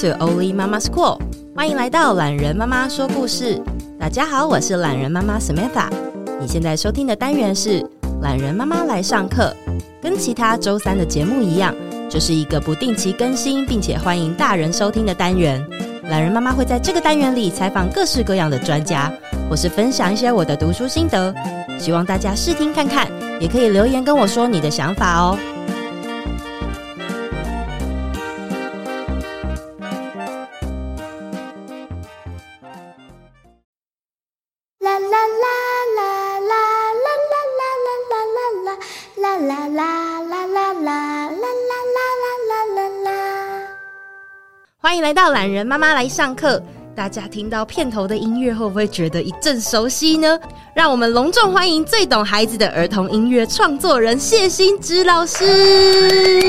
to only Mama School，欢迎来到懒人妈妈说故事。大家好，我是懒人妈妈 Samantha。你现在收听的单元是懒人妈妈来上课，跟其他周三的节目一样，就是一个不定期更新，并且欢迎大人收听的单元。懒人妈妈会在这个单元里采访各式各样的专家，或是分享一些我的读书心得，希望大家试听看看，也可以留言跟我说你的想法哦。来到懒人妈妈来上课。大家听到片头的音乐，会不会觉得一阵熟悉呢？让我们隆重欢迎最懂孩子的儿童音乐创作人谢欣芷老师。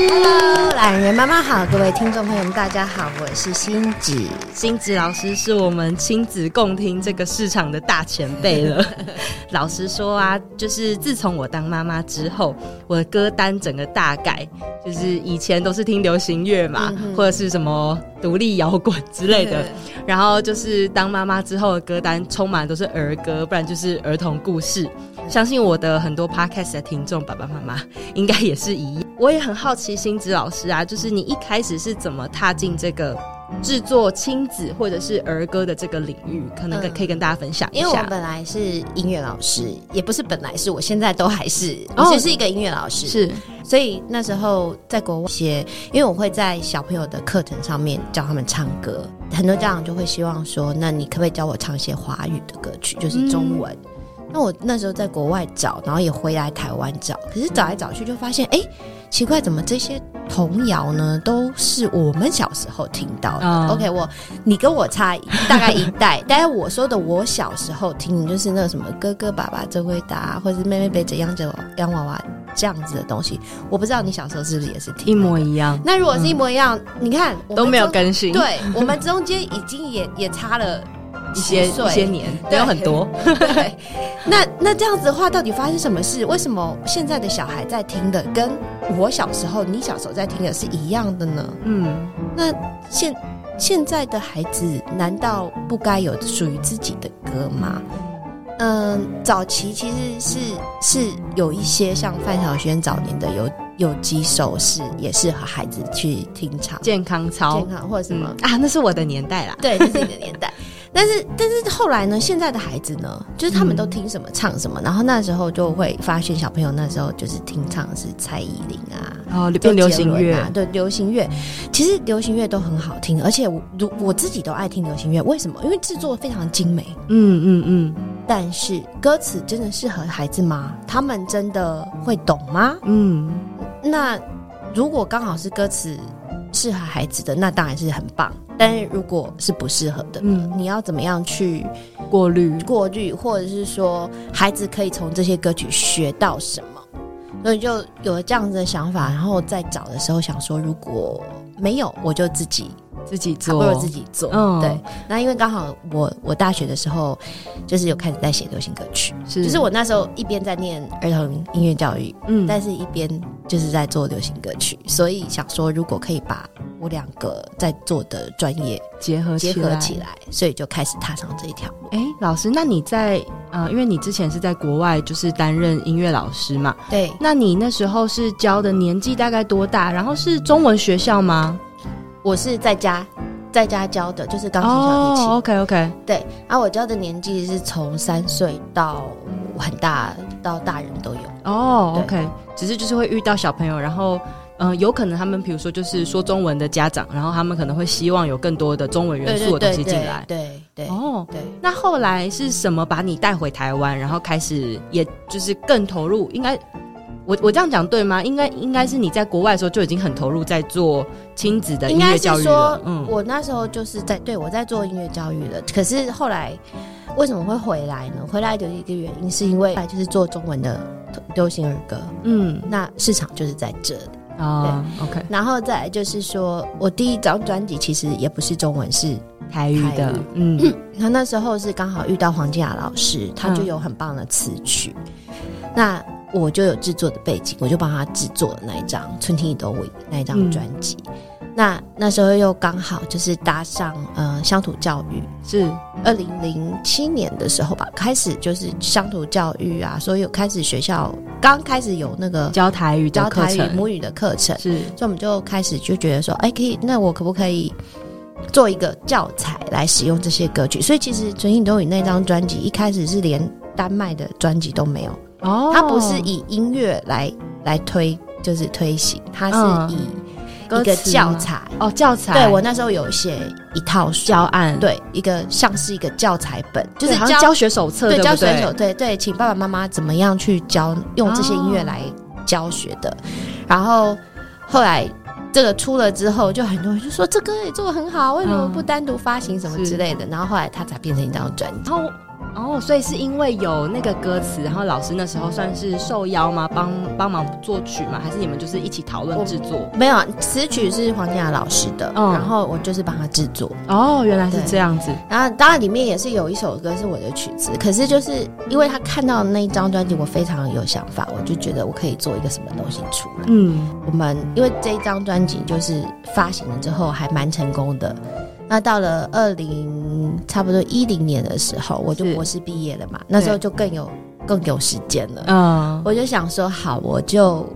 Hello，懒人妈妈好，各位听众朋友们，大家好，我是欣芷。欣芷老师是我们亲子共听这个市场的大前辈了。老实说啊，就是自从我当妈妈之后，我的歌单整个大改，就是以前都是听流行乐嘛，嗯、或者是什么独立摇滚之类的，然后。就是当妈妈之后的歌单充满都是儿歌，不然就是儿童故事。相信我的很多 podcast 的听众爸爸妈妈应该也是一样。我也很好奇，星子老师啊，就是你一开始是怎么踏进这个制作亲子或者是儿歌的这个领域？可能可以跟大家分享一下。因为我本来是音乐老师，也不是本来是我现在都还是，我其实是一个音乐老师。是，所以那时候在国外些，因为我会在小朋友的课程上面教他们唱歌。很多家长就会希望说：“那你可不可以教我唱一些华语的歌曲，就是中文？”嗯、那我那时候在国外找，然后也回来台湾找，可是找来找去就发现，哎、欸，奇怪，怎么这些童谣呢都是我们小时候听到的、哦、？OK，我你跟我差大概一代，但是我说的我小时候听的就是那个什么哥哥爸爸真会打，或者是妹妹背着洋着洋娃娃。这样子的东西，我不知道你小时候是不是也是听一模一样。那如果是一模一样，嗯、你看都没有更新，对，我们中间已经也也差了一些一些年，没有很多。对，那那这样子的话，到底发生什么事？为什么现在的小孩在听的跟我小时候、你小时候在听的是一样的呢？嗯，那现现在的孩子难道不该有属于自己的歌吗？嗯，早期其实是是有一些像范晓萱早年的有有几首是也适合孩子去听唱，健康操、健康或者什么、嗯、啊，那是我的年代啦，对，那是你的年代。但是但是后来呢，现在的孩子呢，就是他们都听什么唱什么，嗯、然后那时候就会发现小朋友那时候就是听唱是蔡依林啊，哦，变流行乐啊，对，流行乐，其实流行乐都很好听，而且我我自己都爱听流行乐，为什么？因为制作非常精美，嗯。嗯嗯但是歌词真的适合孩子吗？他们真的会懂吗？嗯，那如果刚好是歌词适合孩子的，那当然是很棒。但是如果是不适合的，嗯，你要怎么样去过滤？过滤，或者是说孩子可以从这些歌曲学到什么？所以就有了这样子的想法，然后在找的时候想说，如果没有，我就自己。自己做，不如自己做。嗯，对。那因为刚好我我大学的时候，就是有开始在写流行歌曲，是，就是我那时候一边在念儿童音乐教育，嗯，但是一边就是在做流行歌曲，所以想说如果可以把我两个在做的专业结合结合起来，所以就开始踏上这一条路。哎，老师，那你在呃，因为你之前是在国外就是担任音乐老师嘛，对，那你那时候是教的年纪大概多大？然后是中文学校吗？我是在家，在家教的，就是钢琴小提琴。Oh, OK OK，对。然后我教的年纪是从三岁到很大，到大人都有。哦、oh, OK，只是就是会遇到小朋友，然后嗯、呃，有可能他们比如说就是说中文的家长，然后他们可能会希望有更多的中文元素的东西进来。对对哦，对。那后来是什么把你带回台湾，然后开始也就是更投入？应该。我我这样讲对吗？应该应该是你在国外的时候就已经很投入在做亲子的音乐教育了。嗯，我那时候就是在对我在做音乐教育了。可是后来为什么会回来呢？回来的一个原因是因为就是做中文的流行儿歌，嗯，那市场就是在这里啊。对 OK，然后再来就是说我第一张专辑其实也不是中文，是台语的，嗯，他那时候是刚好遇到黄静雅老师，他就有很棒的词曲，嗯、那。我就有制作的背景，我就帮他制作了那一张《春天已多雨》那一张专辑。嗯、那那时候又刚好就是搭上呃乡土教育，是。二零零七年的时候吧，开始就是乡土教育啊，所以有开始学校刚开始有那个教台语、教台语母语的课程，是，所以我们就开始就觉得说，哎，可以，那我可不可以做一个教材来使用这些歌曲？所以其实《存心都语》那张专辑一开始是连丹麦的专辑都没有哦，它不是以音乐来来推，就是推行，它是以。一个教材哦，教材。对，我那时候有写一套教案，对，一个像是一个教材本，就是教教学手册，对，教学手，对对，请爸爸妈妈怎么样去教，用这些音乐来教学的。然后后来这个出了之后，就很多人就说这歌也做的很好，为什么不单独发行什么之类的？然后后来它才变成一张专辑。哦，所以是因为有那个歌词，然后老师那时候算是受邀吗？帮帮忙作曲吗？还是你们就是一起讨论制作？没有，词曲是黄金雅老师的，嗯，然后我就是帮他制作。哦，原来是这样子。然后当然里面也是有一首歌是我的曲子，可是就是因为他看到那一张专辑，我非常有想法，我就觉得我可以做一个什么东西出来。嗯，我们因为这一张专辑就是发行了之后还蛮成功的。那到了二零差不多一零年的时候，我就博士毕业了嘛，那时候就更有更有时间了。嗯，我就想说，好，我就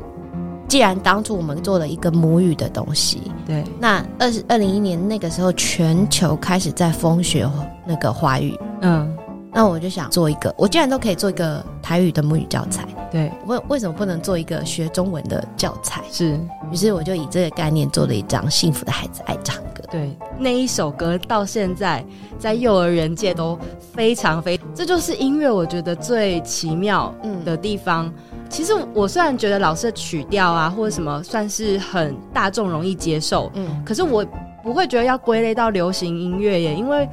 既然当初我们做了一个母语的东西，对，那二二零一一年那个时候，全球开始在风学那个华语，嗯。那我就想做一个，我既然都可以做一个台语的母语教材，对，为为什么不能做一个学中文的教材？是，于是我就以这个概念做了一张《幸福的孩子爱唱歌》。对，那一首歌到现在在幼儿园界都非常非，这就是音乐我觉得最奇妙的地方。嗯，其实我虽然觉得老师的曲调啊或者什么算是很大众容易接受，嗯，可是我不会觉得要归类到流行音乐耶，因为。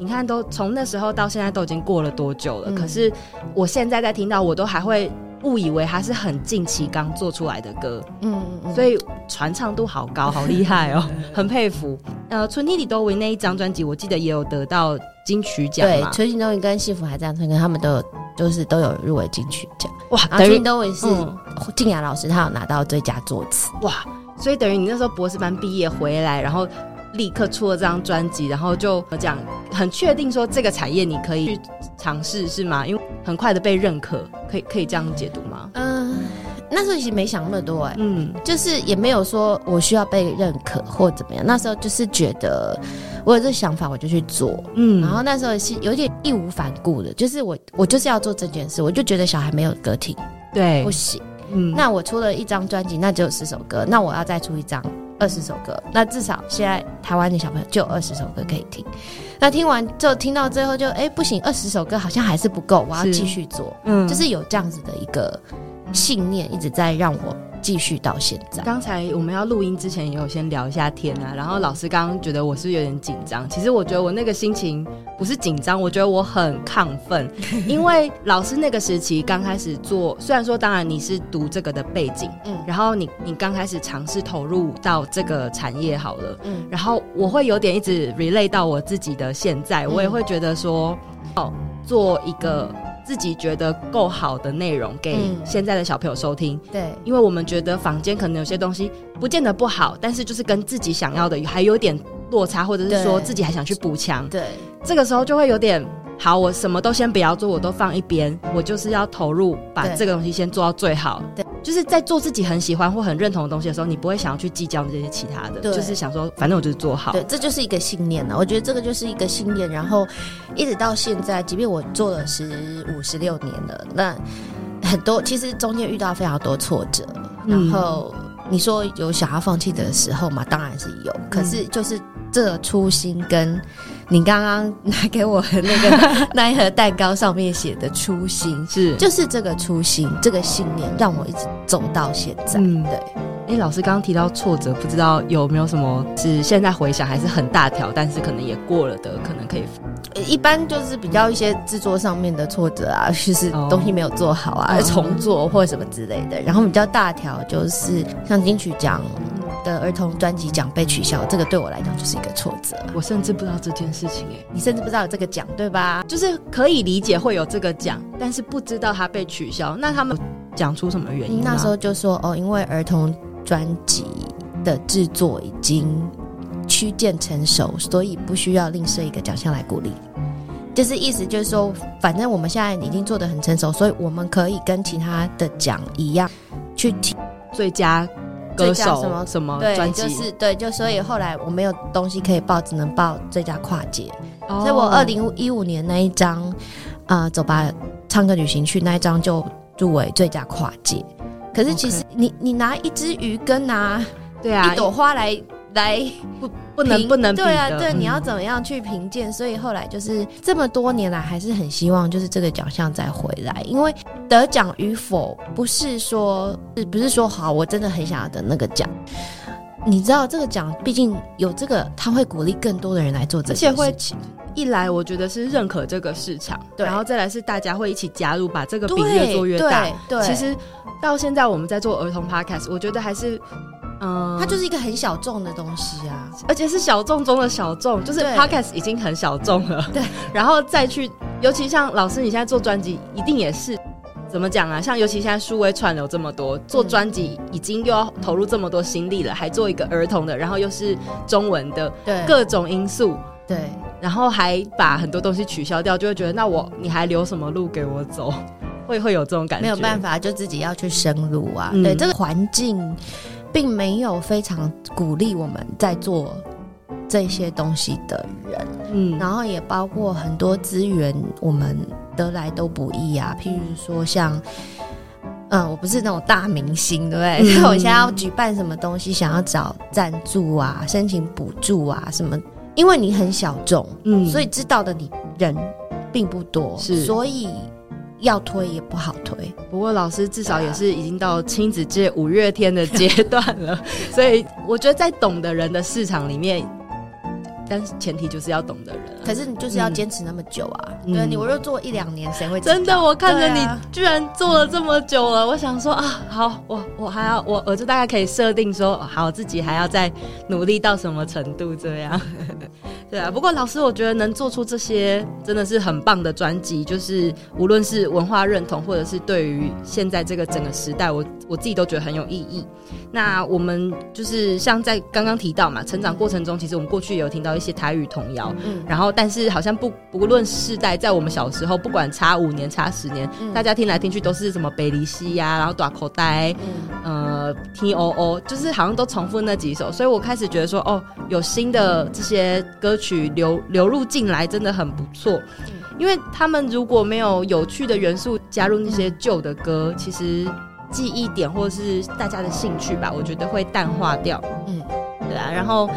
你看，都从那时候到现在都已经过了多久了？嗯、可是我现在在听到，我都还会误以为它是很近期刚做出来的歌。嗯，嗯，所以传唱度好高，好厉害哦，很佩服。呃，《春天里都为》那一张专辑，我记得也有得到金曲奖。对，《春天都为》跟《幸福还在唱歌》，他们都有，就是都有入围金曲奖。哇，《春天都为》是静雅老师，他有拿到最佳作词。哇，所以等于你那时候博士班毕业回来，然后。立刻出了这张专辑，然后就讲很确定说这个产业你可以去尝试是吗？因为很快的被认可，可以可以这样解读吗？嗯、呃，那时候其实没想那么多哎、欸，嗯，就是也没有说我需要被认可或怎么样。那时候就是觉得我有这个想法，我就去做，嗯，然后那时候是有点义无反顾的，就是我我就是要做这件事，我就觉得小孩没有歌听，对，不行，嗯，那我出了一张专辑，那只有十首歌，那我要再出一张。二十首歌，那至少现在台湾的小朋友就有二十首歌可以听。那听完就听到最后就哎、欸、不行，二十首歌好像还是不够，我要继续做。嗯，就是有这样子的一个信念一直在让我。继续到现在。刚才我们要录音之前也有先聊一下天啊，然后老师刚刚觉得我是有点紧张，其实我觉得我那个心情不是紧张，我觉得我很亢奋，因为老师那个时期刚开始做，虽然说当然你是读这个的背景，嗯，然后你你刚开始尝试投入到这个产业好了，嗯，然后我会有点一直 relate 到我自己的现在，我也会觉得说，哦，做一个。自己觉得够好的内容给现在的小朋友收听，嗯、对，因为我们觉得坊间可能有些东西不见得不好，但是就是跟自己想要的还有点落差，或者是说自己还想去补强，对，这个时候就会有点。好，我什么都先不要做，我都放一边，我就是要投入，把这个东西先做到最好。对，就是在做自己很喜欢或很认同的东西的时候，你不会想要去计较这些其他的，对，就是想说，反正我就是做好。对，这就是一个信念了。我觉得这个就是一个信念，然后一直到现在，即便我做了十五、十六年了，那很多其实中间遇到非常多挫折，然后你说有想要放弃的时候嘛？当然是有，可是就是这初心跟。你刚刚拿给我的那个那一盒蛋糕上面写的初心是，就是这个初心，这个信念让我一直走到现在。嗯，对。哎，老师刚刚提到挫折，不知道有没有什么是现在回想还是很大条，但是可能也过了的，可能可以。一般就是比较一些制作上面的挫折啊，就是东西没有做好啊，哦、重做或者什么之类的。然后比较大条就是像金曲奖。的儿童专辑奖被取消，这个对我来讲就是一个挫折。我甚至不知道这件事情，哎，你甚至不知道有这个奖，对吧？就是可以理解会有这个奖，但是不知道它被取消。那他们讲出什么原因？那时候就说哦，因为儿童专辑的制作已经趋近成熟，所以不需要另设一个奖项来鼓励。就是意思就是说，反正我们现在已经做的很成熟，所以我们可以跟其他的奖一样去提最佳歌手什么什么专辑，就是对，就所以后来我没有东西可以报，只能报最佳跨界。哦、所以我二零一五年那一张啊、呃，走吧，唱歌旅行去那一张就入围最佳跨界。可是其实你你拿一只鱼跟拿对啊一朵花来来不不能不能对啊对，你要怎么样去评鉴？所以后来就是这么多年来还是很希望就是这个奖项再回来，因为得奖与否不是说是不是说好，我真的很想要得那个奖。你知道这个奖毕竟有这个，他会鼓励更多的人来做这些事情。一来我觉得是认可这个市场，对，然后再来是大家会一起加入，把这个饼越做越大。对，对，其实到现在我们在做儿童 podcast，我觉得还是，嗯、呃，它就是一个很小众的东西啊，而且是小众中的小众，就是 podcast 已经很小众了。对，然后再去，尤其像老师你现在做专辑，一定也是怎么讲啊？像尤其现在数位串流这么多，做专辑已经又要投入这么多心力了，还做一个儿童的，然后又是中文的，对，各种因素，对。然后还把很多东西取消掉，就会觉得那我你还留什么路给我走？会会有这种感觉。没有办法，就自己要去深入啊。嗯、对，这个环境并没有非常鼓励我们在做这些东西的人。嗯，然后也包括很多资源，我们得来都不易啊。譬如说像，嗯，我不是那种大明星，对不对？所以、嗯、我现在要举办什么东西，想要找赞助啊，申请补助啊，什么。因为你很小众，嗯，所以知道的你人并不多，是，所以要推也不好推。不过老师至少也是已经到亲子界五月天的阶段了，所以我觉得在懂的人的市场里面。但是前提就是要懂的人，可是你就是要坚持那么久啊！嗯、对，你我又做一两年，谁会真的？我看着你居然做了这么久了，啊、我想说啊，好，我我还要我我就大概可以设定说，好，自己还要再努力到什么程度这样。对啊，不过老师，我觉得能做出这些真的是很棒的专辑，就是无论是文化认同，或者是对于现在这个整个时代，我我自己都觉得很有意义。那我们就是像在刚刚提到嘛，成长过程中，其实我们过去也有听到一些台语童谣，嗯，然后但是好像不不论世代，在我们小时候，不管差五年差十年，嗯、大家听来听去都是什么北离西呀，然后大口袋，嗯、呃，T O O，就是好像都重复那几首，所以我开始觉得说，哦，有新的这些歌曲流流入进来，真的很不错，因为他们如果没有有趣的元素加入那些旧的歌，其实。记忆点或者是大家的兴趣吧，我觉得会淡化掉。嗯，对啊。然后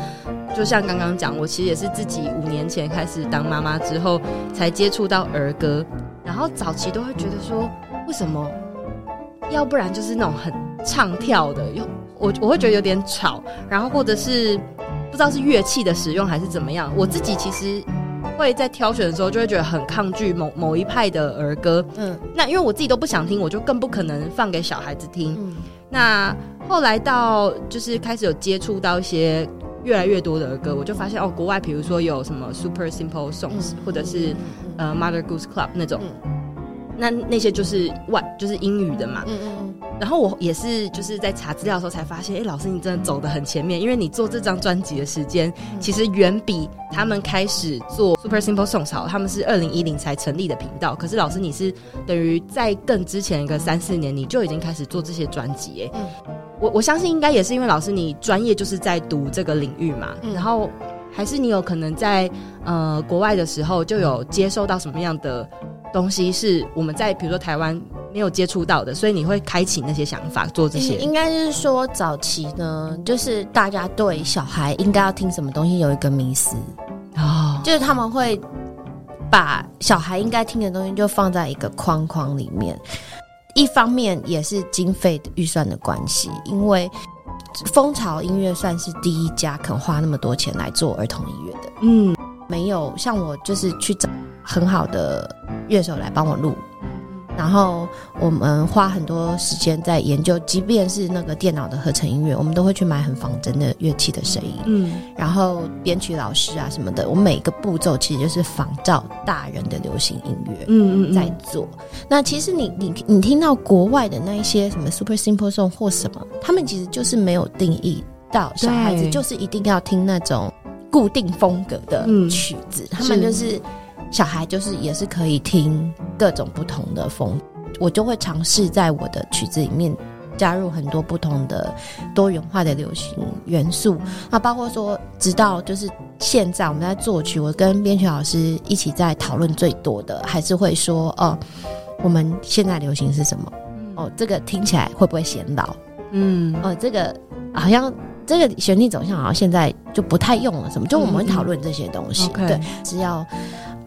就像刚刚讲，我其实也是自己五年前开始当妈妈之后才接触到儿歌，然后早期都会觉得说，为什么？要不然就是那种很唱跳的，又我我会觉得有点吵，然后或者是不知道是乐器的使用还是怎么样。我自己其实。会在挑选的时候就会觉得很抗拒某某一派的儿歌，嗯，那因为我自己都不想听，我就更不可能放给小孩子听。嗯，那后来到就是开始有接触到一些越来越多的儿歌，我就发现哦，国外比如说有什么 Super Simple Songs，嗯，或者是，嗯，呃 Mother Goose Club 那种。嗯。那那些就是外就是英语的嘛，嗯嗯嗯。然后我也是就是在查资料的时候才发现，哎、欸，老师你真的走的很前面，因为你做这张专辑的时间其实远比他们开始做 Super Simple Songs 好。他们是二零一零才成立的频道，可是老师你是等于在更之前一个三四年你就已经开始做这些专辑，哎，我我相信应该也是因为老师你专业就是在读这个领域嘛，然后还是你有可能在呃国外的时候就有接受到什么样的。东西是我们在比如说台湾没有接触到的，所以你会开启那些想法做这些。应该是说早期呢，就是大家对小孩应该要听什么东西有一个迷思哦，就是他们会把小孩应该听的东西就放在一个框框里面。一方面也是经费的预算的关系，因为蜂巢音乐算是第一家肯花那么多钱来做儿童音乐的。嗯，没有像我就是去找。很好的乐手来帮我录，然后我们花很多时间在研究，即便是那个电脑的合成音乐，我们都会去买很仿真的乐器的声音，嗯，然后编曲老师啊什么的，我每个步骤其实就是仿照大人的流行音乐，嗯嗯，在做。那其实你你你听到国外的那一些什么 Super Simple Song 或什么，他们其实就是没有定义到小孩子就是一定要听那种固定风格的曲子，嗯、他们就是小孩就是也是可以听各种不同的风，我就会尝试在我的曲子里面加入很多不同的多元化的流行元素，那包括说直到就是现在我们在作曲，我跟编曲老师一起在讨论最多的还是会说哦，我们现在流行是什么？哦，这个听起来会不会显老？嗯，哦，这个好像这个旋律走向好像现在就不太用了，什么？就我们会讨论这些东西，嗯、对，是要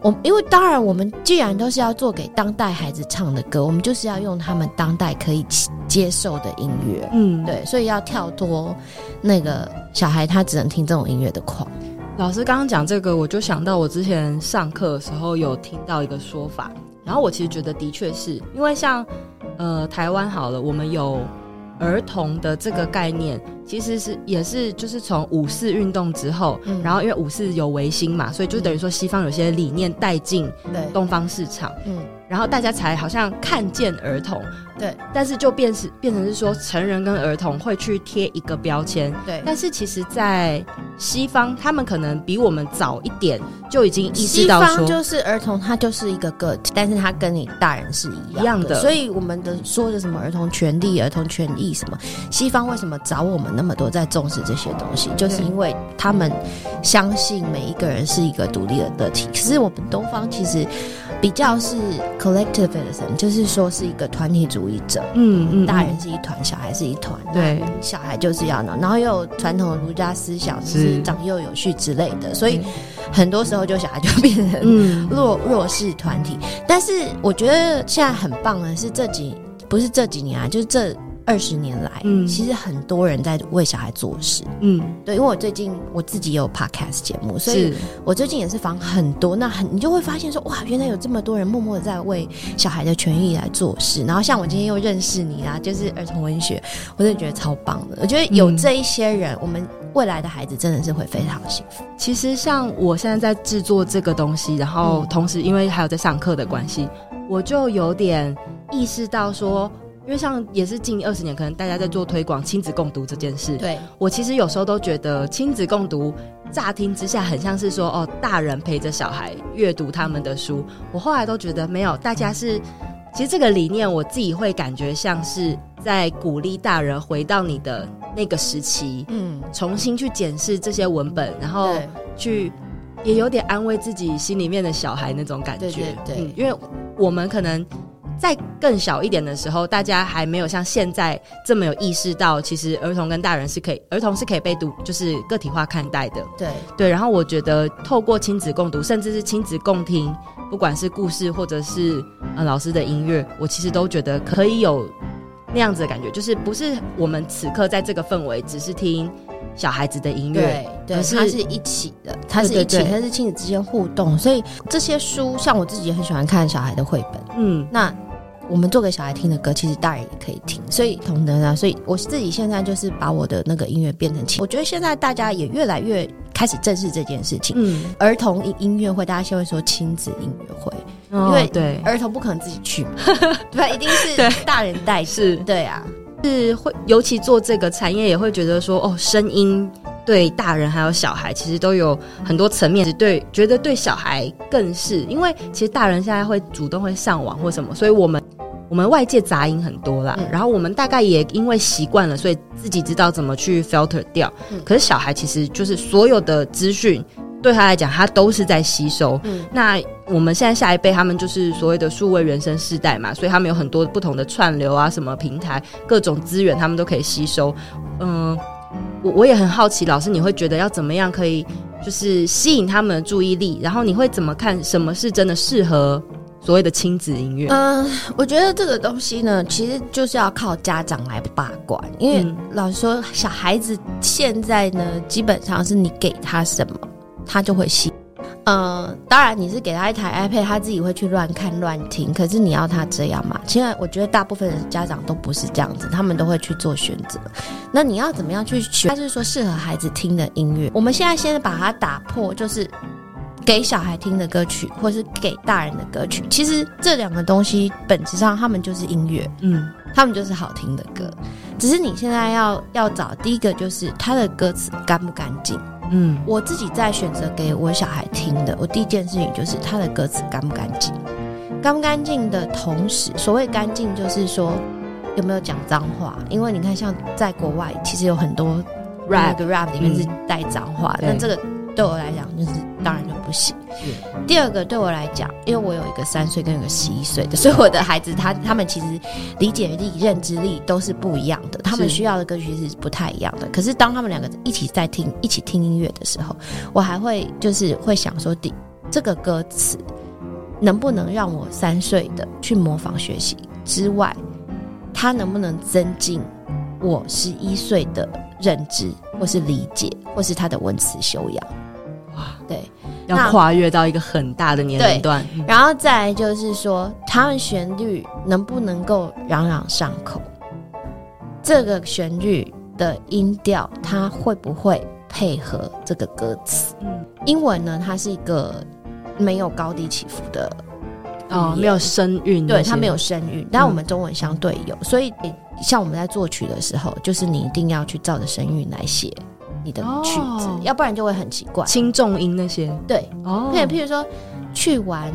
我，因为当然我们既然都是要做给当代孩子唱的歌，我们就是要用他们当代可以接受的音乐，嗯，对，所以要跳脱那个小孩他只能听这种音乐的框。老师刚刚讲这个，我就想到我之前上课的时候有听到一个说法，然后我其实觉得的确是因为像。呃，台湾好了，我们有儿童的这个概念，其实是也是就是从五四运动之后，嗯、然后因为五四有维新嘛，所以就等于说西方有些理念带进东方市场，嗯，然后大家才好像看见儿童。对，但是就变是变成是说，成人跟儿童会去贴一个标签。对，但是其实，在西方，他们可能比我们早一点就已经意识到说，西方就是儿童，他就是一个个体，但是他跟你大人是一样的。一样的。所以我们的说的什么儿童权利、儿童权益什么，西方为什么早我们那么多在重视这些东西，就是因为他们相信每一个人是一个独立的个体。可是我们东方其实。比较是 collectivism，就是说是一个团体主义者。嗯嗯，大人是一团，小孩是一团。对，小孩就是要闹，然后又有传统的儒家思想，就是长幼有序之类的，所以很多时候就小孩就变成弱弱势团体。但是我觉得现在很棒的是这几不是这几年啊，就是这。二十年来，嗯，其实很多人在为小孩做事，嗯，对，因为我最近我自己也有 podcast 节目，所以我最近也是访很多，那很你就会发现说，哇，原来有这么多人默默的在为小孩的权益来做事。然后像我今天又认识你啊，就是儿童文学，我真的觉得超棒的。我觉得有这一些人，嗯，我们未来的孩子真的是会非常幸福。其实像我现在在制作这个东西，然后同时因为还有在上课的关系，我就有点意识到说。因为像也是近二十年，可能大家在做推广亲子共读这件事。对，我其实有时候都觉得亲子共读，乍听之下很像是说哦，大人陪着小孩阅读他们的书。我后来都觉得没有，大家是其实这个理念，我自己会感觉像是在鼓励大人回到你的那个时期，嗯，重新去检视这些文本，然后去也有点安慰自己心里面的小孩那种感觉。对对对，嗯，因为我们可能。在更小一点的时候，大家还没有像现在这么有意识到，其实儿童跟大人是可以，儿童是可以被读，就是个体化看待的。对对，然后我觉得透过亲子共读，甚至是亲子共听，不管是故事或者是呃老师的音乐，我其实都觉得可以有那样子的感觉，就是不是我们此刻在这个氛围，只是听小孩子的音乐，对，对，是它是一起的，它是一起，它是亲子之间互动，所以这些书，像我自己也很喜欢看小孩的绘本，嗯，那。我们做给小孩听的歌，其实大人也可以听，所以同的啊，所以我自己现在就是把我的那个音乐变成亲。我觉得现在大家也越来越开始正视这件事情。嗯，儿童音乐会，大家先会说亲子音乐会，哦、因为对儿童不可能自己去嘛，对，一定是大人带。是，对啊，是会，尤其做这个产业也会觉得说，哦，声音对大人还有小孩其实都有很多层面，对，觉得对小孩更是，因为其实大人现在会主动会上网或什么，所以我们。我们外界杂音很多啦，嗯、然后我们大概也因为习惯了，所以自己知道怎么去 filter 掉。嗯、可是小孩其实就是所有的资讯对他来讲，他都是在吸收。嗯、那我们现在下一辈，他们就是所谓的数位原生世代嘛，所以他们有很多不同的串流啊，什么平台，各种资源他们都可以吸收。嗯，我我也很好奇，老师你会觉得要怎么样可以就是吸引他们的注意力？然后你会怎么看什么是真的适合？所谓的亲子音乐，嗯、呃，我觉得这个东西呢，其实就是要靠家长来把关，因为老实说，小孩子现在呢，基本上是你给他什么，他就会信。嗯，当然你是给他一台 iPad，他自己会去乱看乱听，可是你要他这样嘛？现在我觉得大部分的家长都不是这样子，他们都会去做选择。那你要怎么样去选？他是说适合孩子听的音乐，我们现在先把它打破，就是。给小孩听的歌曲，或是给大人的歌曲，其实这两个东西本质上他们就是音乐，嗯，他们就是好听的歌。只是你现在要要找第一个就是他的歌词干不干净。嗯，我自己在选择给我小孩听的，我第一件事情就是他的歌词干不干净。干不干净的同时，所谓干净就是说有没有讲脏话。因为你看，像在国外，其实有很多 rap rap 里面是带脏话，但、嗯、这个对我来讲就是当然就不行。第二个对我来讲，因为我有一个三岁跟一个十一岁的，所以我的孩子他他们其实理解力、认知力都是不一样的，他们需要的歌曲是不太一样的。可是当他们两个一起在听、一起听音乐的时候，我还会就是会想说，第这个歌词能不能让我三岁的去模仿学习之外，他能不能增进我十一岁的认知，或是理解，或是他的文词修养？哇，对。要跨越到一个很大的年龄段，然后再来就是说，他们旋律能不能够朗朗上口？这个旋律的音调，它会不会配合这个歌词？嗯，英文呢，它是一个没有高低起伏的，哦，没有声韵，对，它没有声韵。但我们中文相对有，所以像我们在作曲的时候，就是你一定要去照着声韵来写。你的曲子，哦，要不然就会很奇怪。轻重音那些，对，哦，譬如譬如说去玩，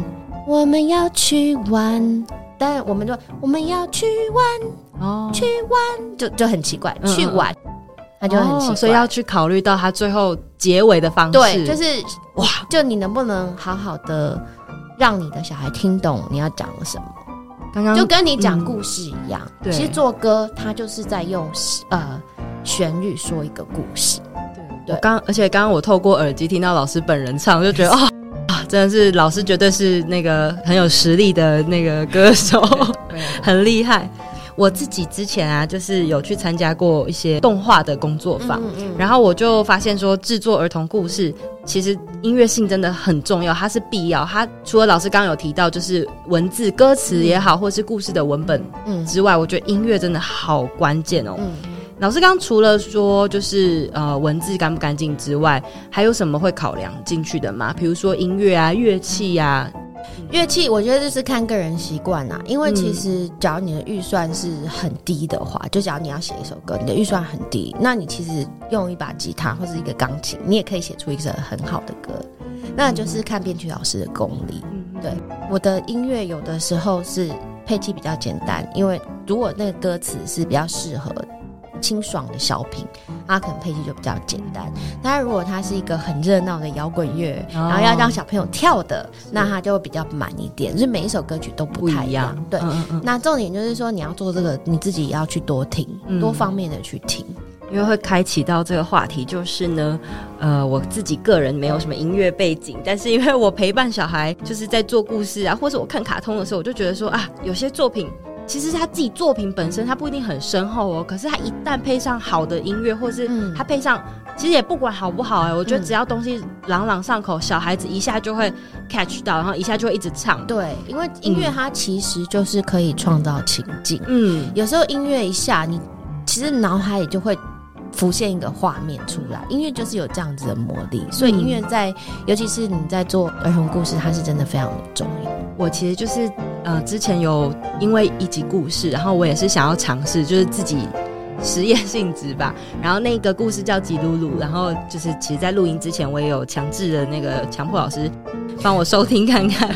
我们要去玩，但我们就我们要去玩，哦，去玩就就很奇怪，去玩，那就很奇怪，哦，所以要去考虑到他最后结尾的方式，对，就是哇，就你能不能好好的让你的小孩听懂你要讲什么？刚刚就跟你讲故事一样，其实做歌他就是在用呃旋律说一个故事。刚，而且刚刚我透过耳机听到老师本人唱，就觉得 啊、哦，真的是老师绝对是那个很有实力的那个歌手，很厉害。我自己之前啊，就是有去参加过一些动画的工作坊，嗯嗯，然后我就发现说，制作儿童故事其实音乐性真的很重要，它是必要。它除了老师刚刚有提到，就是文字歌词也好，或是故事的文本之外，我觉得音乐真的好关键哦。嗯老师刚除了说就是呃文字干不干净之外，还有什么会考量进去的吗？比如说音乐啊、乐器呀、啊。乐器我觉得就是看个人习惯啦。因为其实假如你的预算是很低的话，就假如你要写一首歌，你的预算很低，那你其实用一把吉他或是一个钢琴，你也可以写出一首很好的歌。那就是看编曲老师的功力。对，我的音乐有的时候是配器比较简单，因为如果那个歌词是比较适合。清爽的小品，它可能配器就比较简单。当然，如果它是一个很热闹的摇滚乐，然后要让小朋友跳的，那它就会比较满一点。就是每一首歌曲都不太一样。对，嗯嗯，那重点就是说，你要做这个，你自己也要去多听，嗯、多方面的去听，因为会开启到这个话题。就是呢，呃，我自己个人没有什么音乐背景，但是因为我陪伴小孩，就是在做故事啊，或者我看卡通的时候，我就觉得说啊，有些作品。其实他自己作品本身，他不一定很深厚哦。可是他一旦配上好的音乐，或是他配上，其实也不管好不好哎、欸，我觉得只要东西朗朗上口，小孩子一下就会 catch 到，然后一下就会一直唱。对，因为音乐它其实就是可以创造情境。嗯，有时候音乐一下，你其实脑海里就会浮现一个画面出来。音乐就是有这样子的魔力，所以音乐在，尤其是你在做儿童故事，它是真的非常的重要。我其实就是。呃，之前有因为一集故事，然后我也是想要尝试，就是自己实验性质吧。然后那个故事叫《吉鲁鲁》，然后就是其实，在录音之前，我也有强制的那个强迫老师帮我收听看看，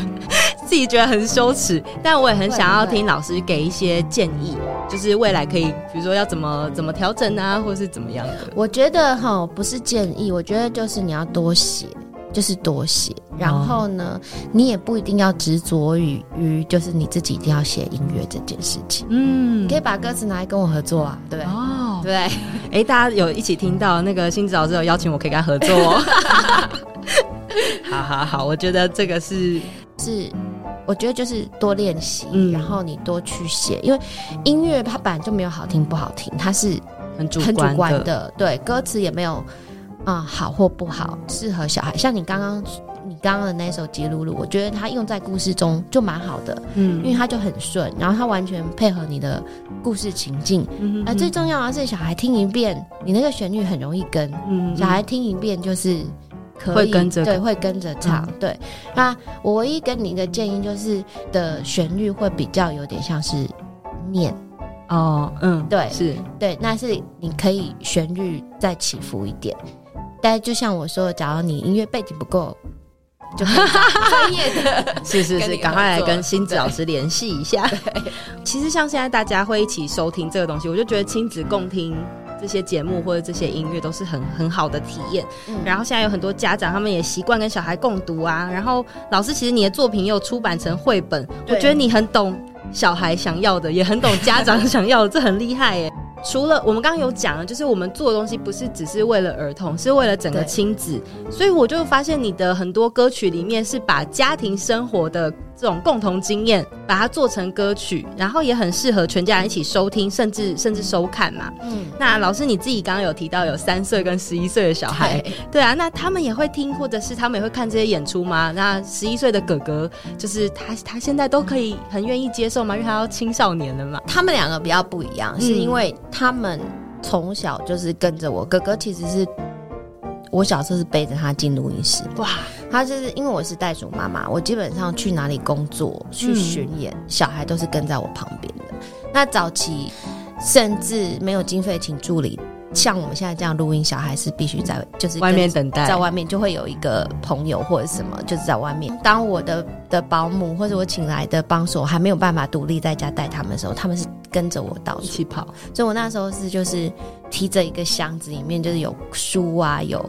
自己觉得很羞耻，但我也很想要听老师给一些建议，就是未来可以，比如说要怎么怎么调整啊，或是怎么样的。我觉得哈，不是建议，我觉得就是你要多写。就是多写，然后呢，哦、你也不一定要执着于于，就是你自己一定要写音乐这件事情。嗯，你可以把歌词拿来跟我合作啊，对不对？哦，对。哎、欸，大家有一起听到那个新子老师有邀请我，可以跟他合作哦。好好好，我觉得这个是是，我觉得就是多练习，嗯、然后你多去写，因为音乐它本来就没有好听不好听，它是很主很主观的，对，歌词也没有。啊、嗯，好或不好，适合小孩。像你刚刚，你刚刚的那首《吉鲁鲁》，我觉得它用在故事中就蛮好的，嗯，因为它就很顺，然后它完全配合你的故事情境。而最重要的是，小孩听一遍，你那个旋律很容易跟，嗯，小孩听一遍就是可以会跟着，对，会跟着唱。嗯、对，那我唯一跟你的建议就是的旋律会比较有点像是念。哦，嗯，对，是对，那是你可以旋律再起伏一点。但就像我说，假如你音乐背景不够，就 专业的，是是是，赶快来跟星子老师联系一下。其实像现在大家会一起收听这个东西，我就觉得亲子共听这些节目或者这些音乐都是很很好的体验。嗯、然后现在有很多家长他们也习惯跟小孩共读啊。然后老师，其实你的作品又出版成绘本，我觉得你很懂小孩想要的，也很懂家长想要的，这很厉害耶。除了我们刚刚有讲了，就是我们做的东西不是只是为了儿童，是为了整个亲子。所以我就发现你的很多歌曲里面是把家庭生活的这种共同经验，把它做成歌曲，然后也很适合全家人一起收听，甚至甚至收看嘛。嗯，那老师你自己刚刚有提到有三岁跟十一岁的小孩，对，啊，那他们也会听，或者是他们也会看这些演出吗？那十一岁的哥哥，就是他他现在都可以很愿意接受吗？因为他要青少年了嘛。他们两个比较不一样，是因为。他们从小就是跟着我哥哥，其实是我小时候是背着他进录音室。哇，他就是因为我是袋鼠妈妈，我基本上去哪里工作、去巡演，嗯、小孩都是跟在我旁边的。那早期甚至没有经费请助理。像我们现在这样录音，小孩是必须在就是外面等待，在外面就会有一个朋友或者什么，就是在外面。当我的的保姆或者我请来的帮手还没有办法独立在家带他们的时候，他们是跟着我到处跑。所以我那时候是就是提着一个箱子，里面就是有书啊，有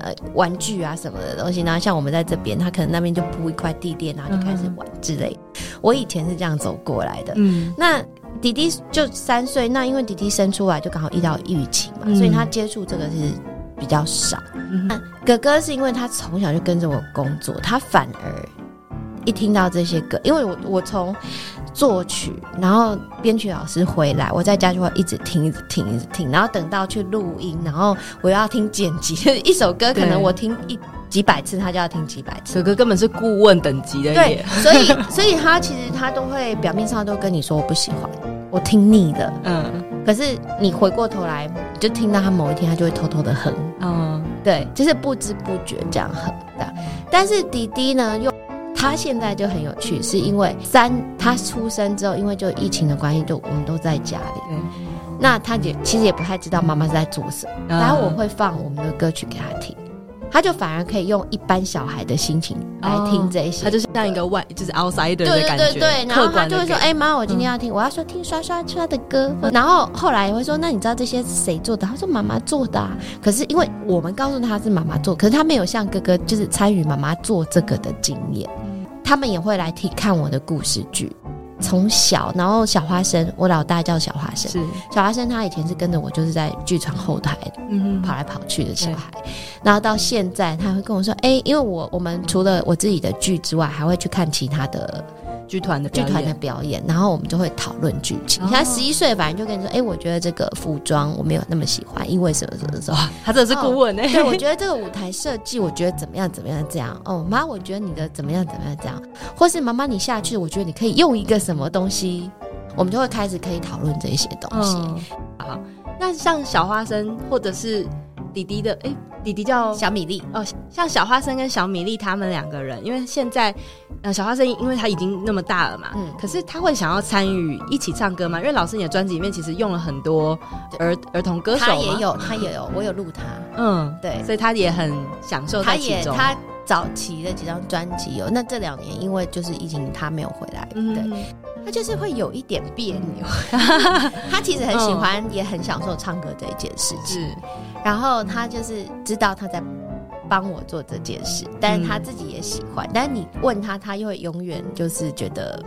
呃玩具啊什么的东西。然后像我们在这边，他可能那边就铺一块地垫，然后就开始玩之类。我以前是这样走过来的。嗯，那。弟弟就三岁，那因为弟弟生出来就刚好遇到疫情嘛，嗯、所以他接触这个是比较少。哥哥是因为他从小就跟着我工作，他反而一听到这些歌，因为我我从作曲，然后编曲老师回来，我在家就会一直听，一直听，一直听，然后等到去录音，然后我要听剪辑，一首歌可能我听一几百次，他就要听几百次。这个根本是顾问等级的，对，所以所以他其实他都会表面上都跟你说我不喜欢。我听腻了，嗯，可是你回过头来，你就听到他某一天，他就会偷偷的哼，嗯，对，就是不知不觉这样哼的。但是迪迪呢，又他现在就很有趣，是因为三他出生之后，因为就疫情的关系，就我们都在家里，对，那他也其实也不太知道妈妈是在做什么，然后我会放我们的歌曲给他听。他就反而可以用一般小孩的心情来听这些，他就是像一个外，就是 outsider 的感觉。对对对，然后他就会说：“哎妈，我今天要听，我要说听刷刷刷的歌。”然后后来也会说：“那你知道这些是谁做的？”他说：“妈妈做的。”可是因为我们告诉他是妈妈做，可是他没有像哥哥就是参与妈妈做这个的经验。他们也会来听看我的故事剧。从小，然后小花生，我老大叫小花生。是小花生，他以前是跟着我，就是在剧场后台，嗯，跑来跑去的小孩。然后到现在，他会跟我说：“哎，因为我我们除了我自己的剧之外，还会去看其他的。”剧团的剧团的表演，然后我们就会讨论剧情。你看十一岁，反正就跟你说，哎，我觉得这个服装我没有那么喜欢，因为什么什么什么。他这是顾问哎。对，我觉得这个舞台设计，我觉得怎么样怎么样这样。哦，妈，我觉得你的怎么样怎么样这样。或是妈妈你下去，我觉得你可以用一个什么东西，我们就会开始可以讨论这些东西。好，那像小花生或者是。弟弟的哎，弟弟叫小米粒哦，像小花生跟小米粒他们两个人，因为现在呃小花生因为他已经那么大了嘛，嗯，可是他会想要参与一起唱歌吗？因为老师你的专辑里面其实用了很多儿儿童歌手，他也有，他也有，我有录他，嗯，对，所以他也很享受在其中。他也他早期的几张专辑有，那这两年因为就是疫情他没有回来，对。嗯他就是会有一点别扭，他其实很喜欢，也很享受唱歌这一件事情。是，然后他就是知道他在帮我做这件事，但是他自己也喜欢。但是你问他，他又会永远就是觉得，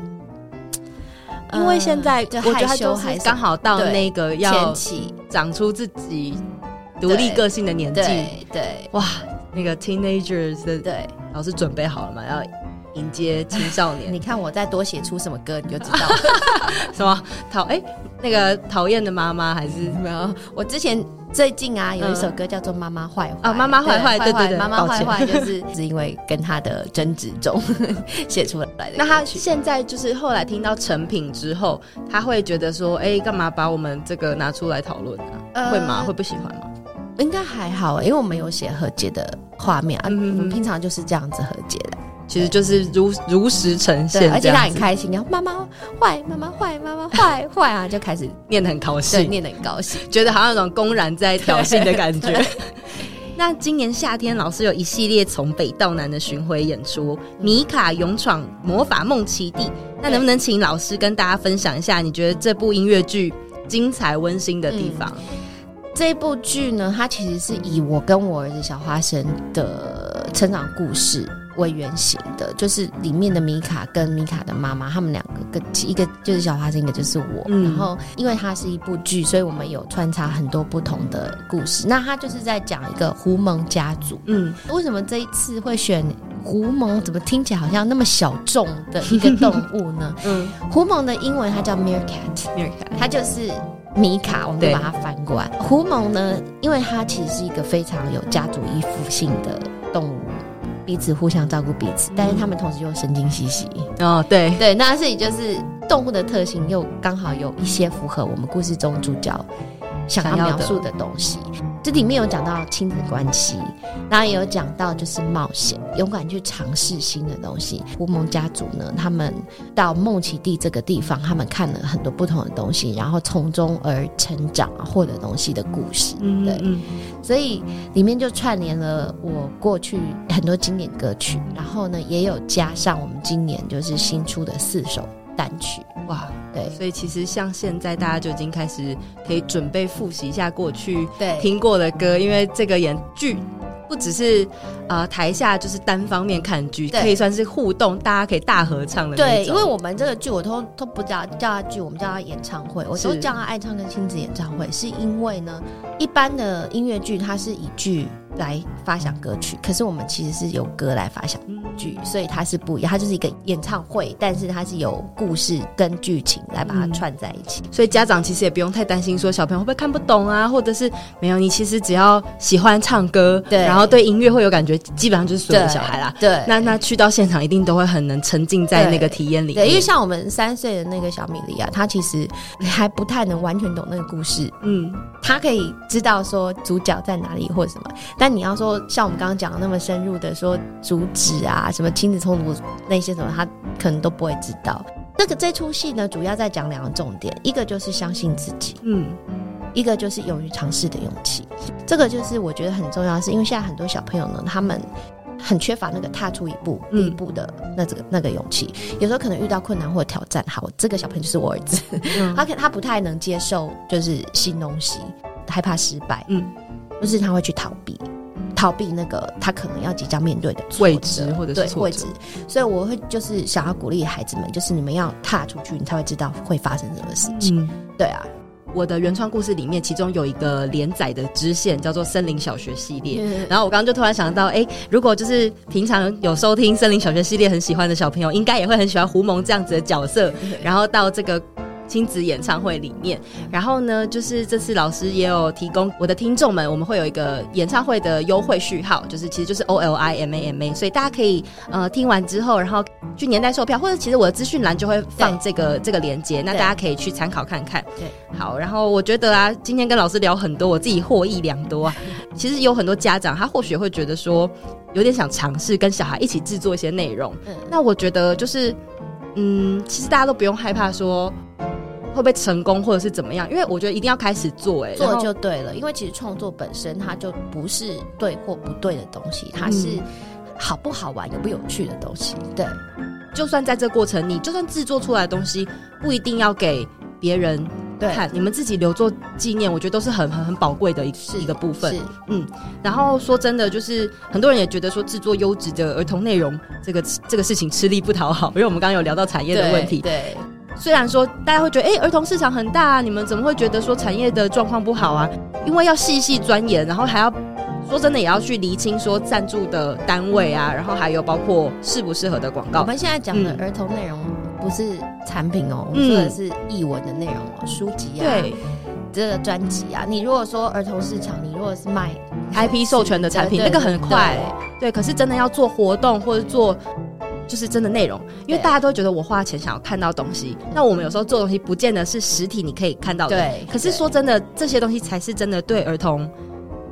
因为现在我觉得他就是刚好到那个要长出自己独立个性的年纪。对，哇，那个 teenagers 的对，老师准备好了吗？要。迎接青少年，你看我再多写出什么歌，你就知道 什么讨哎那个讨厌的妈妈还是没有？我之前最近啊有一首歌叫做《妈妈坏坏》啊，妈妈坏坏，对对对，妈妈坏坏就是 是因为跟他的争执中写出来的。那他现在就是后来听到成品之后，他会觉得说，哎，干嘛把我们这个拿出来讨论呢？会吗？会不喜欢吗？应该还好，因为我们有写和解的画面啊，我们平常就是这样子和解的。其实就是如如实呈现，而且他很开心，然后妈妈坏，妈妈坏，妈妈坏坏啊，就开始 念得很高兴，念得很高兴，觉得好像有种公然在挑衅的感觉。那今年夏天，老师有一系列从北到南的巡回演出，《米卡勇闯魔法梦奇地》。那能不能请老师跟大家分享一下，你觉得这部音乐剧精彩温馨的地方？嗯、这部剧呢，它其实是以我跟我儿子小花生的成长故事。为原型的，就是里面的米卡跟米卡的妈妈，他们两个跟一个就是小花生，一个就是我。嗯、然后，因为它是一部剧，所以我们有穿插很多不同的故事。那它就是在讲一个狐獴家族。嗯，为什么这一次会选狐獴？怎么听起来好像那么小众的一个动物呢？嗯，狐獴的英文它叫 meerkat，meerkat，它就是米卡。我们就把它翻过来。对狐獴呢，因为它其实是一个非常有家族依附性的动物。彼此互相照顾彼此，但是他们同时又神经兮兮。哦，对对，那所以就是动物的特性又刚好有一些符合我们故事中主角想要描述的东西。这里面有讲到亲子关系，然后也有讲到就是冒险，勇敢去尝试新的东西。胡蒙家族呢，他们到梦奇地这个地方，他们看了很多不同的东西，然后从中而成长，获得东西的故事。嗯，对，所以里面就串联了我过去很多经典歌曲，然后呢，也有加上我们今年就是新出的四首单曲。哇，对，所以其实像现在大家就已经开始可以准备复习一下过去听过的歌，因为这个演剧不只是呃台下就是单方面看剧，可以算是互动，大家可以大合唱的。对，因为我们这个剧我都都不叫叫它剧，我们叫它演唱会，我都叫它爱唱跟亲子演唱会，是因为呢，一般的音乐剧它是以剧来发想歌曲，可是我们其实是由歌来发想剧，所以它是不一样，它就是一个演唱会，但是它是有故事跟剧情来把它串在一起，嗯，所以家长其实也不用太担心说小朋友会不会看不懂啊，或者是没有，你其实只要喜欢唱歌，对，然后对音乐会有感觉，基本上就是所有的小孩啦，对，对。那那去到现场一定都会很能沉浸在那个体验里面。对，对，因为像我们三岁的那个小米粒啊，他其实还不太能完全懂那个故事，嗯，他可以知道说主角在哪里或者什么，但你要说像我们刚刚讲的那么深入的说阻止啊，什么亲子冲突那些什么，他可能都不会知道。那个这出戏呢，主要在讲两个重点，一个就是相信自己，嗯，一个就是勇于尝试的勇气。这个就是我觉得很重要的是，是因为现在很多小朋友呢，他们很缺乏那个踏出一步、第一步的那这个那个勇气。有时候可能遇到困难或者挑战，好，这个小朋友就是我儿子，嗯、他可他不太能接受就是新东西，害怕失败，嗯，就是他会去逃避。逃避那个他可能要即将面对的未知或者是未知，所以我会就是想要鼓励孩子们，就是你们要踏出去，你才会知道会发生什么事情。嗯、对啊，我的原创故事里面，其中有一个连载的支线叫做《森林小学》系列。嗯、然后我刚刚就突然想到，哎、欸，如果就是平常有收听《森林小学》系列很喜欢的小朋友，应该也会很喜欢胡蒙这样子的角色。对然后到这个。亲子演唱会里面，然后呢，就是这次老师也有提供我的听众们，我们会有一个演唱会的优惠序号，就是其实就是 O L I M A M A，所以大家可以呃听完之后，然后去年代售票，或者其实我的资讯栏就会放这个对这个链接，那大家可以去参考看看。对，好，然后我觉得啊，今天跟老师聊很多，我自己获益良多啊。其实有很多家长他或许会觉得说，有点想尝试跟小孩一起制作一些内容。嗯，那我觉得就是，嗯，其实大家都不用害怕说。会不会成功，或者是怎么样？因为我觉得一定要开始做，哎，做就对了。因为其实创作本身它就不是对或不对的东西，它是好不好玩、有不有趣的东西。对，就算在这过程，你就算制作出来的东西不一定要给别人看，你们自己留作纪念，我觉得都是很很很宝贵的一一个部分。嗯，然后说真的，就是很多人也觉得说制作优质的儿童内容，这个这个事情吃力不讨好，因为我们刚刚有聊到产业的问题。对。对虽然说大家会觉得，哎、欸，儿童市场很大啊，你们怎么会觉得说产业的状况不好啊？因为要细细钻研，然后还要说真的，也要去厘清说赞助的单位啊，然后还有包括适不适合的广告。我们现在讲的儿童内容不是产品哦，嗯、我们说的是译文的内容哦，书籍啊，对，这个专辑啊。你如果说儿童市场，你如果是卖 IP 授权的产品，那个很快，对，对。可是真的要做活动或者做。就是真的内容，因为大家都觉得我花钱想要看到东西，那我们有时候做东西不见得是实体你可以看到的。对，可是说真的，这些东西才是真的对儿童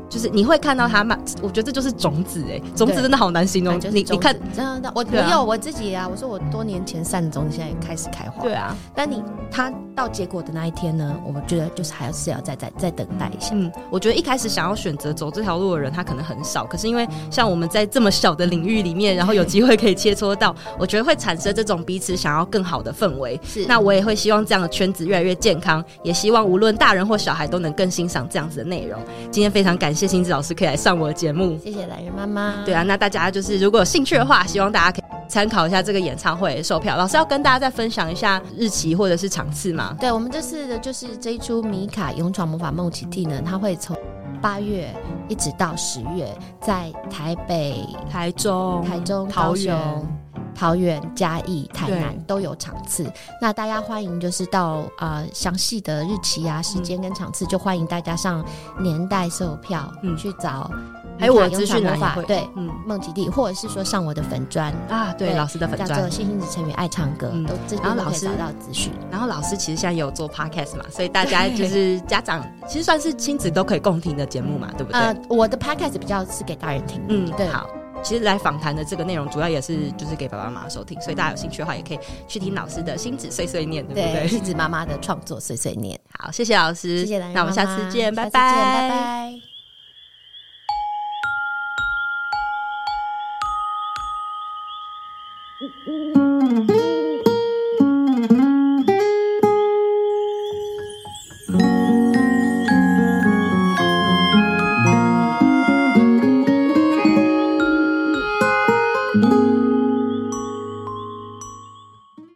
就是你会看到它慢，我觉得这就是种子哎，种子真的好难形容。你你看，真的，我我有我自己啊，我说我多年前散种，现在开始开花。对啊，但你它到结果的那一天呢，我们觉得就是还是要再再再等待一下。嗯，我觉得一开始想要选择走这条路的人，他可能很少。可是因为像我们在这么小的领域里面，然后有机会可以切磋到，我觉得会产生这种彼此想要更好的氛围。是，那我也会希望这样的圈子越来越健康，也希望无论大人或小孩都能更欣赏这样子的内容。今天非常感谢欣子老师可以来上我的节目，谢谢榄仁妈妈。对啊，那大家就是如果有兴趣的话，希望大家可以参考一下这个演唱会售票。老师要跟大家再分享一下日期或者是场次吗？对，我们这次的就是这一出《米卡勇闯魔法梦奇地》呢，它会从八月一直到十月，在台北、台中、台中、桃园。桃园、嘉义、台南都有场次，那大家欢迎就是到呃详细的日期啊、时间跟场次，就欢迎大家上年代售票，嗯，去找。还有我资讯法对，嗯，梦极地，或者是说上我的粉专啊，对，老师的粉专叫做星星子成语爱唱歌，都然后老师找到资讯，然后老师其实现在也有做 podcast 嘛，所以大家就是家长其实算是亲子都可以共听的节目嘛，对不对？呃，我的 podcast 比较是给大人听，嗯，对，好。其实来访谈的这个内容，主要也是就是给爸爸妈妈收听，所以大家有兴趣的话，也可以去听老师的星子碎碎念，对不对？星子妈妈的创作碎碎念。好，谢谢老师，谢谢那我们下次见，拜拜，拜拜。